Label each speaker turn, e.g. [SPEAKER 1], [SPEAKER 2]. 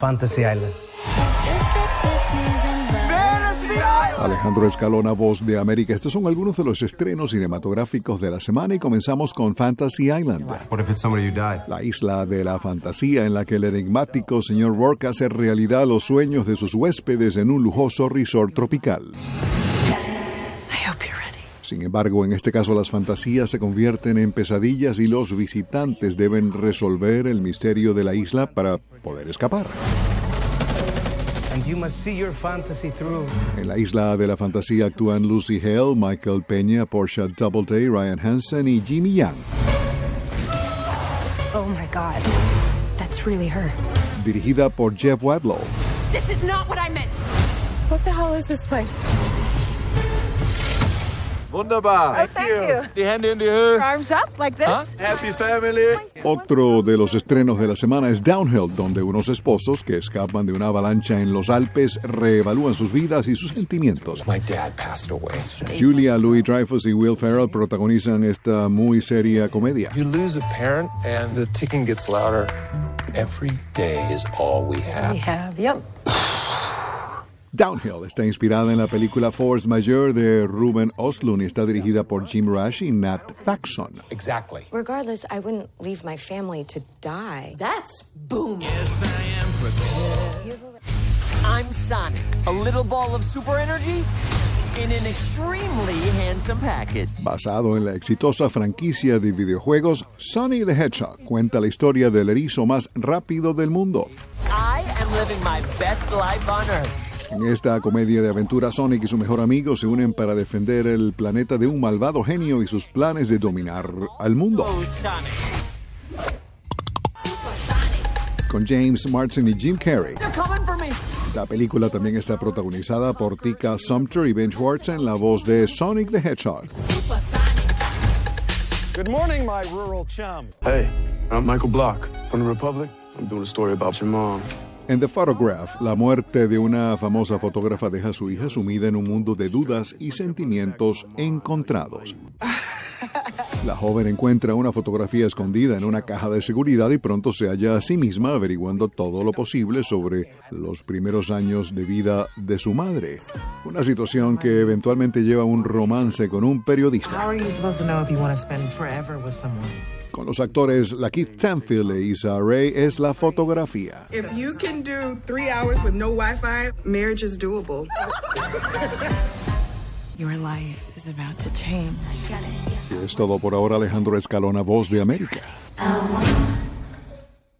[SPEAKER 1] Fantasy Island.
[SPEAKER 2] Alejandro Escalona, voz de América. Estos son algunos de los estrenos cinematográficos de la semana y comenzamos con Fantasy Island. La isla de la fantasía en la que el enigmático señor Rourke hace realidad los sueños de sus huéspedes en un lujoso resort tropical. Sin embargo, en este caso las fantasías se convierten en pesadillas y los visitantes deben resolver el misterio de la isla para poder escapar.
[SPEAKER 1] And you must see your fantasy through.
[SPEAKER 2] En la isla de la fantasía actúan Lucy Hale, Michael Peña, Portia Doubleday, Ryan Hansen y Jimmy Young.
[SPEAKER 3] Oh my god. That's really her.
[SPEAKER 2] Dirigida por Jeff Wadlow.
[SPEAKER 3] This is not what I meant. What the hell is this place?
[SPEAKER 4] Wunderbar.
[SPEAKER 3] Oh, thank you.
[SPEAKER 4] Die Hände in Höhe.
[SPEAKER 3] Arms up like this?
[SPEAKER 4] Happy family.
[SPEAKER 2] Otro de los estrenos de la semana es Downhill, donde unos esposos que escapan de una avalancha en los Alpes reevalúan sus vidas y sus sentimientos.
[SPEAKER 4] My dad passed away.
[SPEAKER 2] Julia Louis Dreyfus y Will Ferrell protagonizan esta muy seria comedia.
[SPEAKER 5] You lose a parent, and the ticking gets louder. Every day is all we have.
[SPEAKER 3] We have, yep.
[SPEAKER 2] Downhill está inspirada en la película Force Majeure de Ruben Östlund y está dirigida por Jim Rush y Nat Faxon.
[SPEAKER 5] Exactly.
[SPEAKER 6] Regardless, I wouldn't leave my family to die.
[SPEAKER 7] That's boom. Yes, I am I'm Sonic, a little ball of super energy in an extremely handsome package.
[SPEAKER 2] Basado en la exitosa franquicia de videojuegos Sonic the Hedgehog, cuenta la historia del erizo más rápido del mundo.
[SPEAKER 7] I am living my best life on Earth.
[SPEAKER 2] En esta comedia de aventura, Sonic y su mejor amigo se unen para defender el planeta de un malvado genio y sus planes de dominar al mundo.
[SPEAKER 7] Oh, Sonic.
[SPEAKER 2] Con James Martin y Jim Carrey. La película también está protagonizada por Tika Sumpter y Ben Schwartz en la voz de Sonic the Hedgehog.
[SPEAKER 8] Good morning, my rural chum.
[SPEAKER 9] Hey, I'm Michael Block from the Republic. I'm doing a story about your mom.
[SPEAKER 2] En The Photograph, la muerte de una famosa fotógrafa deja a su hija sumida en un mundo de dudas y sentimientos encontrados. La joven encuentra una fotografía escondida en una caja de seguridad y pronto se halla a sí misma averiguando todo lo posible sobre los primeros años de vida de su madre. Una situación que eventualmente lleva a un romance con un periodista. Con los actores Lakeith Stanfield e Issa Rae es la fotografía.
[SPEAKER 10] If you can do three hours with no Wi Fi, marriage is doable.
[SPEAKER 3] Your life is about to change.
[SPEAKER 2] Y es todo por ahora Alejandro Escalona, voz de América.
[SPEAKER 6] I want